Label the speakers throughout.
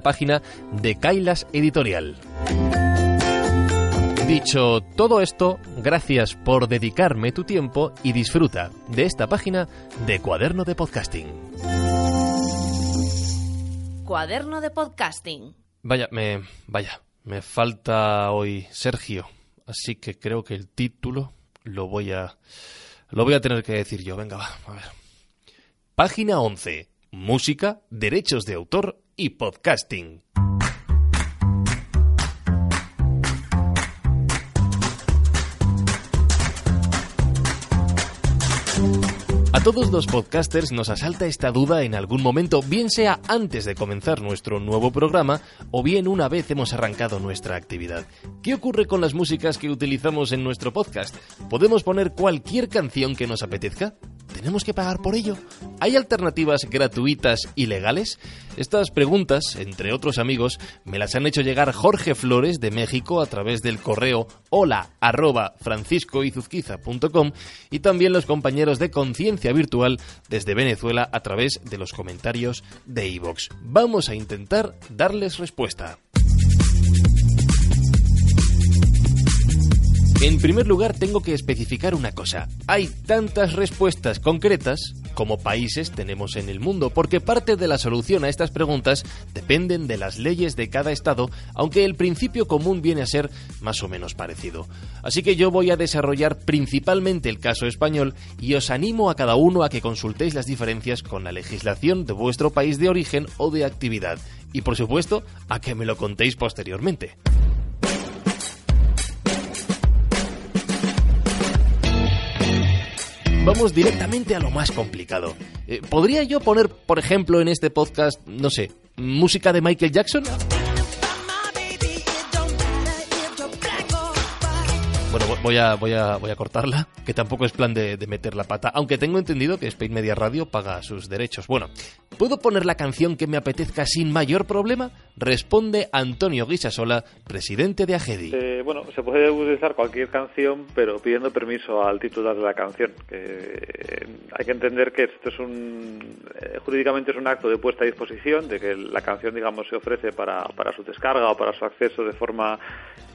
Speaker 1: página de Kailas Editorial. Dicho todo esto, gracias por dedicarme tu tiempo y disfruta de esta página de Cuaderno de Podcasting.
Speaker 2: Cuaderno de Podcasting.
Speaker 1: Vaya, me vaya, me falta hoy Sergio, así que creo que el título lo voy a lo voy a tener que decir yo. Venga, va, a ver. Página 11. Música, derechos de autor y podcasting. A todos los podcasters nos asalta esta duda en algún momento, bien sea antes de comenzar nuestro nuevo programa o bien una vez hemos arrancado nuestra actividad. ¿Qué ocurre con las músicas que utilizamos en nuestro podcast? ¿Podemos poner cualquier canción que nos apetezca? ¿Tenemos que pagar por ello? ¿Hay alternativas gratuitas y legales? Estas preguntas, entre otros amigos, me las han hecho llegar Jorge Flores de México a través del correo hola arroba franciscoizuzquiza.com y también los compañeros de Conciencia Virtual desde Venezuela a través de los comentarios de iVox. Vamos a intentar darles respuesta. En primer lugar, tengo que especificar una cosa. Hay tantas respuestas concretas como países tenemos en el mundo, porque parte de la solución a estas preguntas dependen de las leyes de cada estado, aunque el principio común viene a ser más o menos parecido. Así que yo voy a desarrollar principalmente el caso español y os animo a cada uno a que consultéis las diferencias con la legislación de vuestro país de origen o de actividad, y por supuesto a que me lo contéis posteriormente. Vamos directamente a lo más complicado. Eh, ¿Podría yo poner, por ejemplo, en este podcast, no sé, música de Michael Jackson? Voy a, voy a, voy a cortarla, que tampoco es plan de, de, meter la pata, aunque tengo entendido que Spain Media Radio paga sus derechos. Bueno, ¿puedo poner la canción que me apetezca sin mayor problema? Responde Antonio Guisasola, presidente de Agedi.
Speaker 3: Eh, bueno, se puede utilizar cualquier canción, pero pidiendo permiso al titular de la canción. Eh, hay que entender que esto es un, eh, jurídicamente es un acto de puesta a disposición, de que la canción, digamos, se ofrece para, para su descarga o para su acceso de forma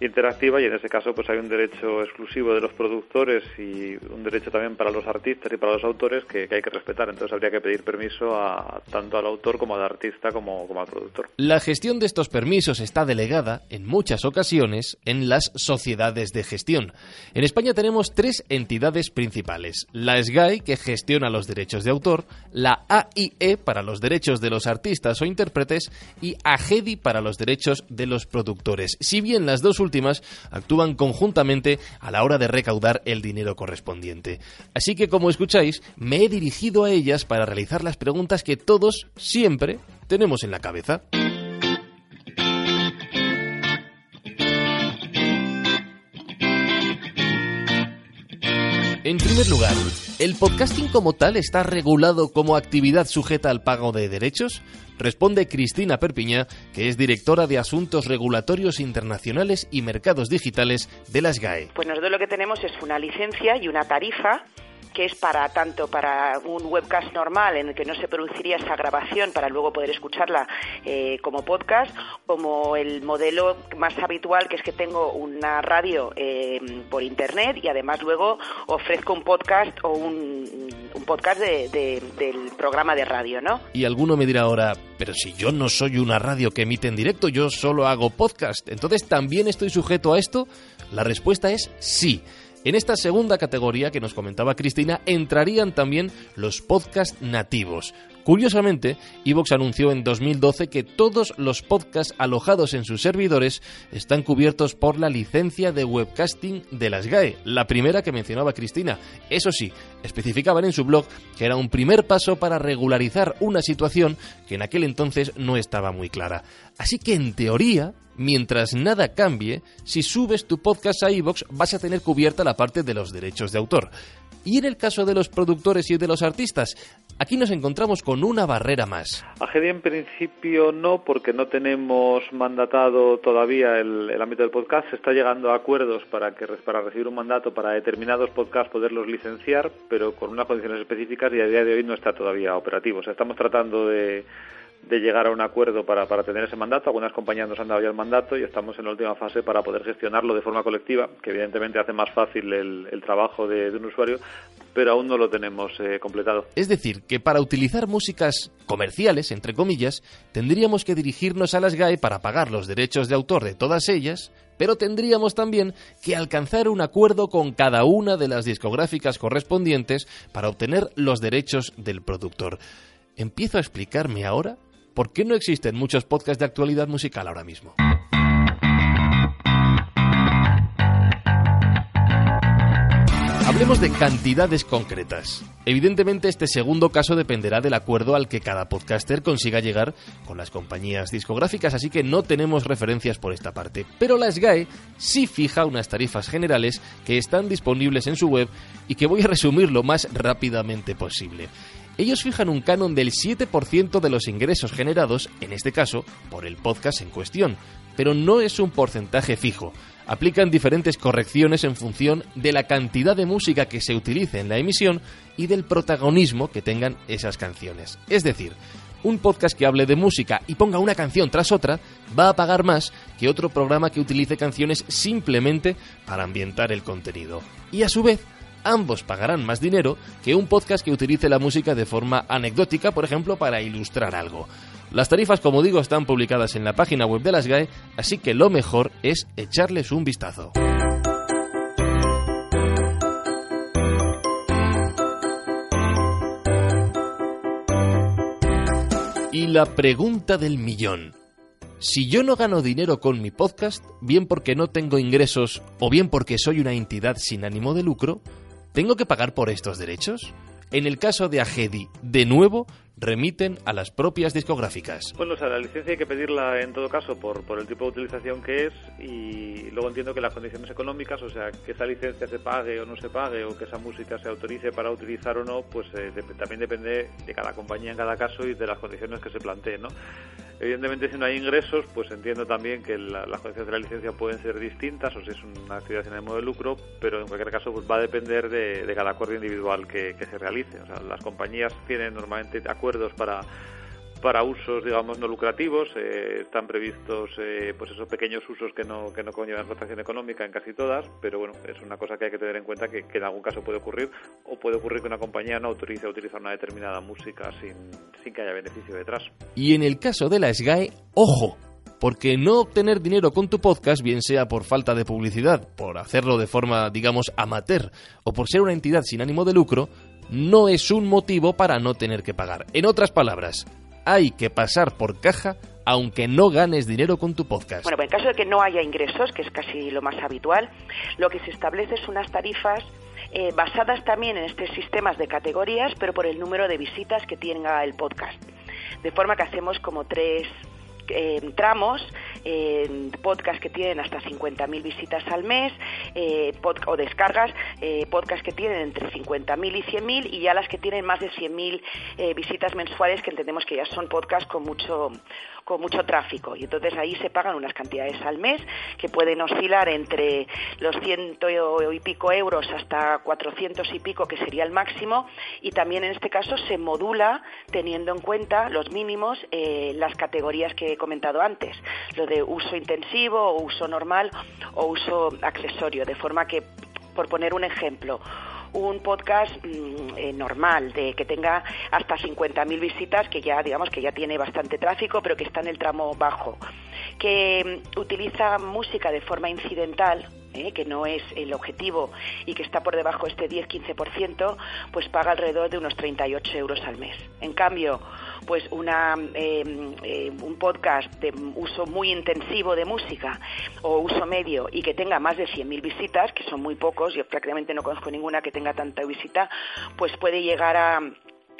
Speaker 3: interactiva y en ese caso pues hay un derecho exclusivo de los productores y un derecho también para los artistas y para los autores que, hay que respetar. Entonces habría que pedir permiso a, tanto al autor como al artista como, al productor.
Speaker 1: La gestión de estos permisos está delegada en muchas ocasiones en las sociedades de gestión. En España tenemos tres entidades principales. La SGAI, que gestiona los derechos de autor, la AIE para los derechos de los artistas o intérpretes y AGEDI para los derechos de los productores. Si bien las dos últimas actúan conjuntamente a la hora de recaudar el dinero correspondiente. Así que, como escucháis, me he dirigido a ellas para realizar las preguntas que todos siempre tenemos en la cabeza. En primer lugar, ¿el podcasting como tal está regulado como actividad sujeta al pago de derechos? Responde Cristina Perpiñá, que es directora de Asuntos Regulatorios Internacionales y Mercados Digitales de las GAE.
Speaker 4: Pues nosotros lo que tenemos es una licencia y una tarifa que es para tanto para un webcast normal en el que no se produciría esa grabación para luego poder escucharla eh, como podcast, como el modelo más habitual que es que tengo una radio eh, por internet y además luego ofrezco un podcast o un, podcast del programa de radio, ¿no?
Speaker 1: Y alguno me dirá ahora, pero si yo no soy una radio que emite en directo, yo solo hago podcast, entonces también estoy sujeto a esto. La respuesta es sí. En esta segunda categoría que nos comentaba Cristina entrarían también los podcasts nativos. Curiosamente, Evox anunció en 2012 que todos los podcasts alojados en sus servidores están cubiertos por la licencia de webcasting de las GAE, la primera que mencionaba Cristina. Eso sí, especificaban en su blog que era un primer paso para regularizar una situación que en aquel entonces no estaba muy clara. Así que en teoría, mientras nada cambie, si subes tu podcast a iVoox vas a tener cubierta la parte de los derechos de autor. Y en el caso de los productores y de los artistas, aquí nos encontramos con una barrera más.
Speaker 3: A GEDI en principio no, porque no tenemos mandatado todavía el, ámbito del podcast. Se está llegando a acuerdos para, que, para recibir un mandato para determinados podcasts poderlos licenciar, pero con unas condiciones específicas y a día de hoy no está todavía operativo. O sea, estamos tratando de de llegar a un acuerdo para, para tener ese mandato. Algunas compañías nos han dado ya el mandato y estamos en la última fase para poder gestionarlo de forma colectiva, que evidentemente hace más fácil el, trabajo de, un usuario, pero aún no lo tenemos eh, completado.
Speaker 1: Es decir, que para utilizar músicas comerciales, entre comillas, tendríamos que dirigirnos a las GAE para pagar los derechos de autor de todas ellas, pero tendríamos también que alcanzar un acuerdo con cada una de las discográficas correspondientes para obtener los derechos del productor. ¿Empiezo a explicarme ahora ¿por qué no existen muchos podcasts de actualidad musical ahora mismo? Hablemos de cantidades concretas. Evidentemente este segundo caso dependerá del acuerdo al que cada podcaster consiga llegar con las compañías discográficas, así que no tenemos referencias por esta parte. Pero la SGAE sí fija unas tarifas generales que están disponibles en su web y que voy a resumir lo más rápidamente posible. Ellos fijan un canon del 7% de los ingresos generados, en este caso, por el podcast en cuestión, pero no es un porcentaje fijo. Aplican diferentes correcciones en función de la cantidad de música que se utilice en la emisión y del protagonismo que tengan esas canciones. Es decir, un podcast que hable de música y ponga una canción tras otra va a pagar más que otro programa que utilice canciones simplemente para ambientar el contenido. Y a su vez, ambos pagarán más dinero que un podcast que utilice la música de forma anecdótica, por ejemplo, para ilustrar algo. Las tarifas, como digo, están publicadas en la página web de las GAE, así que lo mejor es echarles un vistazo. Y la pregunta del millón. Si yo no gano dinero con mi podcast, bien porque no tengo ingresos o bien porque soy una entidad sin ánimo de lucro, ¿Tengo que pagar por estos derechos? En el caso de Agedi, de nuevo, remiten a las propias discográficas.
Speaker 3: Bueno, o sea, la licencia hay que pedirla en todo caso por, por el tipo de utilización que es y luego entiendo que las condiciones económicas, o sea, que esa licencia se pague o no se pague o que esa música se autorice para utilizar o no, pues eh, también depende de cada compañía en cada caso y de las condiciones que se planteen, ¿no? Evidentemente, si no hay ingresos, pues entiendo también que las condiciones de la licencia pueden ser distintas o si es una actividad sin ánimo de lucro, pero en cualquier caso pues va a depender de, cada acuerdo individual que, que se realice. O sea, las compañías tienen normalmente acuerdos para para usos digamos no lucrativos eh, están previstos eh, pues esos pequeños usos que no que no conllevan explotación económica en casi todas pero bueno es una cosa que hay que tener en cuenta que, en algún caso puede ocurrir o puede ocurrir que una compañía no autorice a utilizar una determinada música sin, sin que haya beneficio detrás
Speaker 1: y en el caso de la SGAE ojo porque no obtener dinero con tu podcast, bien sea por falta de publicidad, por hacerlo de forma, digamos, amateur, o por ser una entidad sin ánimo de lucro, no es un motivo para no tener que pagar. En otras palabras, hay que pasar por caja aunque no ganes dinero con tu podcast.
Speaker 4: Bueno, pues en caso de que no haya ingresos, que es casi lo más habitual, lo que se establece son unas tarifas eh, basadas también en estos sistemas de categorías, pero por el número de visitas que tenga el podcast. De forma que hacemos como tres eh, tramos eh, podcasts que tienen hasta 50.000 visitas al mes eh, o descargas, eh, podcasts que tienen entre 50.000 y 100.000 y ya las que tienen más de 100.000 eh, visitas mensuales que entendemos que ya son podcasts con mucho con mucho tráfico. Y entonces ahí se pagan unas cantidades al mes que pueden oscilar entre los ciento y pico euros hasta 400 y pico que sería el máximo. Y también en este caso se modula teniendo en cuenta los mínimos eh, las categorías que he comentado antes. Lo de uso intensivo o uso normal o uso accesorio. De forma que por poner un ejemplo un podcast mm, eh, normal, de que tenga hasta 50.000 visitas, que ya digamos que ya tiene bastante tráfico, pero que está en el tramo bajo, que mm, utiliza música de forma incidental, ¿eh? que no es el objetivo y que está por debajo de este 10-15%, pues paga alrededor de unos 38 euros al mes. En cambio, pues una, em, eh, un podcast de uso muy intensivo de música o uso medio y que tenga más de 100.000 visitas, que son muy pocos, yo prácticamente no conozco ninguna que tenga tanta visita, pues puede llegar a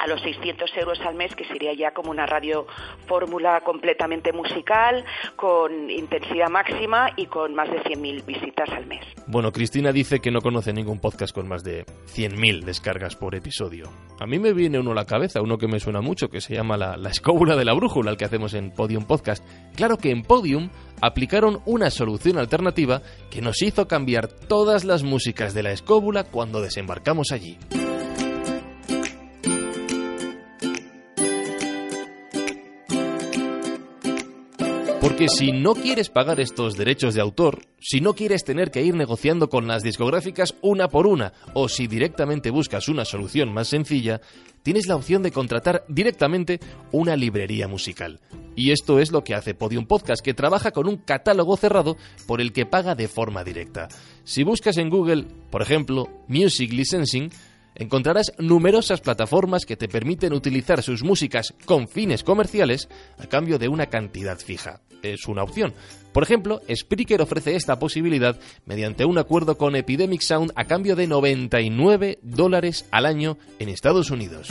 Speaker 4: a los 600 euros al mes, que sería ya como una radio fórmula completamente musical, con intensidad máxima y con más de 100.000 visitas al mes.
Speaker 1: Bueno, Cristina dice que no conoce ningún podcast con más de 100.000 descargas por episodio. A mí me viene uno a la cabeza, uno que me suena mucho, que se llama la, la escóbula de la brújula, el que hacemos en Podium Podcast. Claro que en Podium aplicaron una solución alternativa que nos hizo cambiar todas las músicas de la escóbula cuando desembarcamos allí. Porque si no quieres pagar estos derechos de autor, si no quieres tener que ir negociando con las discográficas una por una, o si directamente buscas una solución más sencilla, tienes la opción de contratar directamente una librería musical. Y esto es lo que hace Podium Podcast, que trabaja con un catálogo cerrado por el que paga de forma directa. Si buscas en Google, por ejemplo, Music Licensing, encontrarás numerosas plataformas que te permiten utilizar sus músicas con fines comerciales a cambio de una cantidad fija. Es una opción. Por ejemplo, Spreaker ofrece esta posibilidad mediante un acuerdo con Epidemic Sound a cambio de 99 dólares al año en Estados Unidos.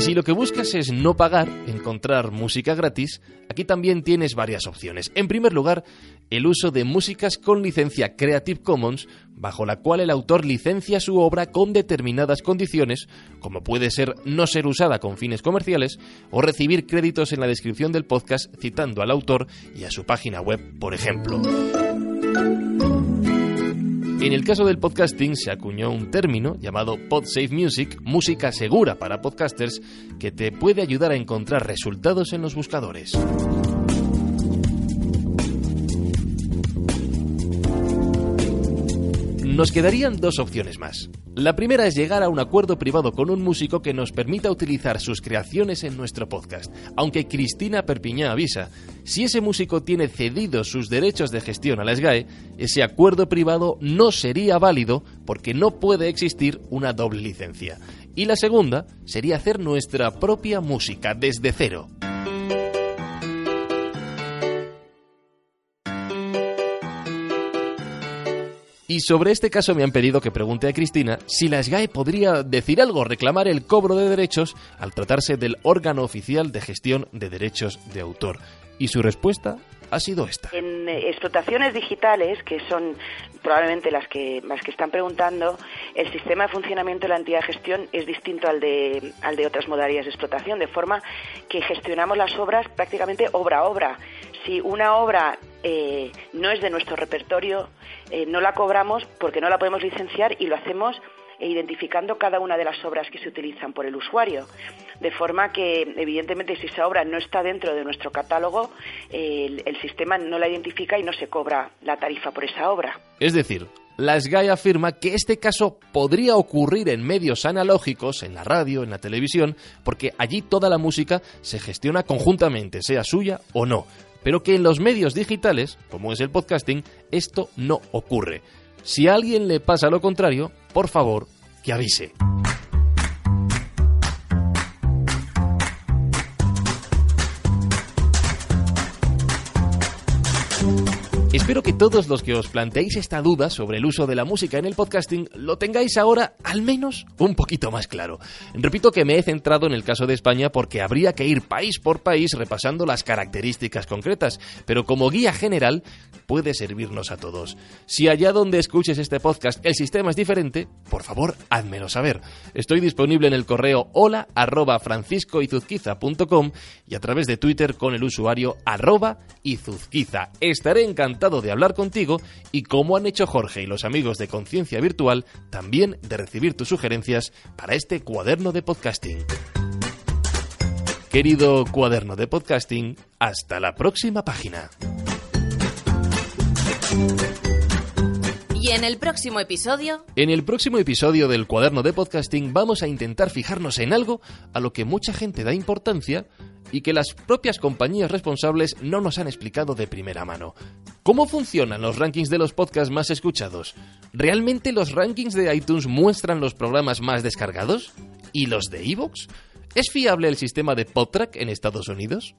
Speaker 1: Y si lo que buscas es no pagar, encontrar música gratis, aquí también tienes varias opciones. En primer lugar, el uso de músicas con licencia Creative Commons, bajo la cual el autor licencia su obra con determinadas condiciones, como puede ser no ser usada con fines comerciales o recibir créditos en la descripción del podcast citando al autor y a su página web, por ejemplo. En el caso del podcasting se acuñó un término llamado PodSafe Music, música segura para podcasters, que te puede ayudar a encontrar resultados en los buscadores. Nos quedarían dos opciones más. La primera es llegar a un acuerdo privado con un músico que nos permita utilizar sus creaciones en nuestro podcast. Aunque Cristina Perpiñá avisa, si ese músico tiene cedidos sus derechos de gestión a la SGAE, ese acuerdo privado no sería válido porque no puede existir una doble licencia. Y la segunda sería hacer nuestra propia música desde cero. Y sobre este caso me han pedido que pregunte a Cristina si la SGAE podría decir algo, reclamar el cobro de derechos al tratarse del órgano oficial de gestión de derechos de autor. Y su respuesta ha sido esta.
Speaker 4: En eh, explotaciones digitales, que son probablemente las que, las que están preguntando, el sistema de funcionamiento de la entidad de gestión es distinto al de, al de otras modalidades de explotación, de forma que gestionamos las obras prácticamente obra a obra. Si una obra eh, no es de nuestro repertorio, eh, no la cobramos porque no la podemos licenciar y lo hacemos identificando cada una de las obras que se utilizan por el usuario. De forma que, evidentemente, si esa obra no está dentro de nuestro catálogo, el, el sistema no la identifica y no se cobra la tarifa por esa obra.
Speaker 1: Es decir, la SGAE afirma que este caso podría ocurrir en medios analógicos, en la radio, en la televisión, porque allí toda la música se gestiona conjuntamente, sea suya o no pero que en los medios digitales, como es el podcasting, esto no ocurre. Si a alguien le pasa lo contrario, por favor, que avise. Espero que todos los que os planteéis esta duda sobre el uso de la música en el podcasting lo tengáis ahora al menos un poquito más claro. Repito que me he centrado en el caso de España porque habría que ir país por país repasando las características concretas, pero como guía general puede servirnos a todos. Si allá donde escuches este podcast el sistema es diferente, por favor, házmelo saber. Estoy disponible en el correo hola arroba franciscoizuzquiza.com y a través de Twitter con el usuario arroba izuzquiza. Estaré de hablar contigo y como han hecho Jorge y los amigos de Conciencia Virtual, también de recibir tus sugerencias para este cuaderno de podcasting. Querido cuaderno de podcasting, hasta la próxima página.
Speaker 2: En el próximo episodio...
Speaker 1: En el próximo episodio del cuaderno de podcasting vamos a intentar fijarnos en algo a lo que mucha gente da importancia y que las propias compañías responsables no nos han explicado de primera mano. ¿Cómo funcionan los rankings de los podcasts más escuchados? ¿Realmente los rankings de iTunes muestran los programas más descargados? ¿Y los de iVoox? ¿Es fiable el sistema de PodTrack en Estados Unidos?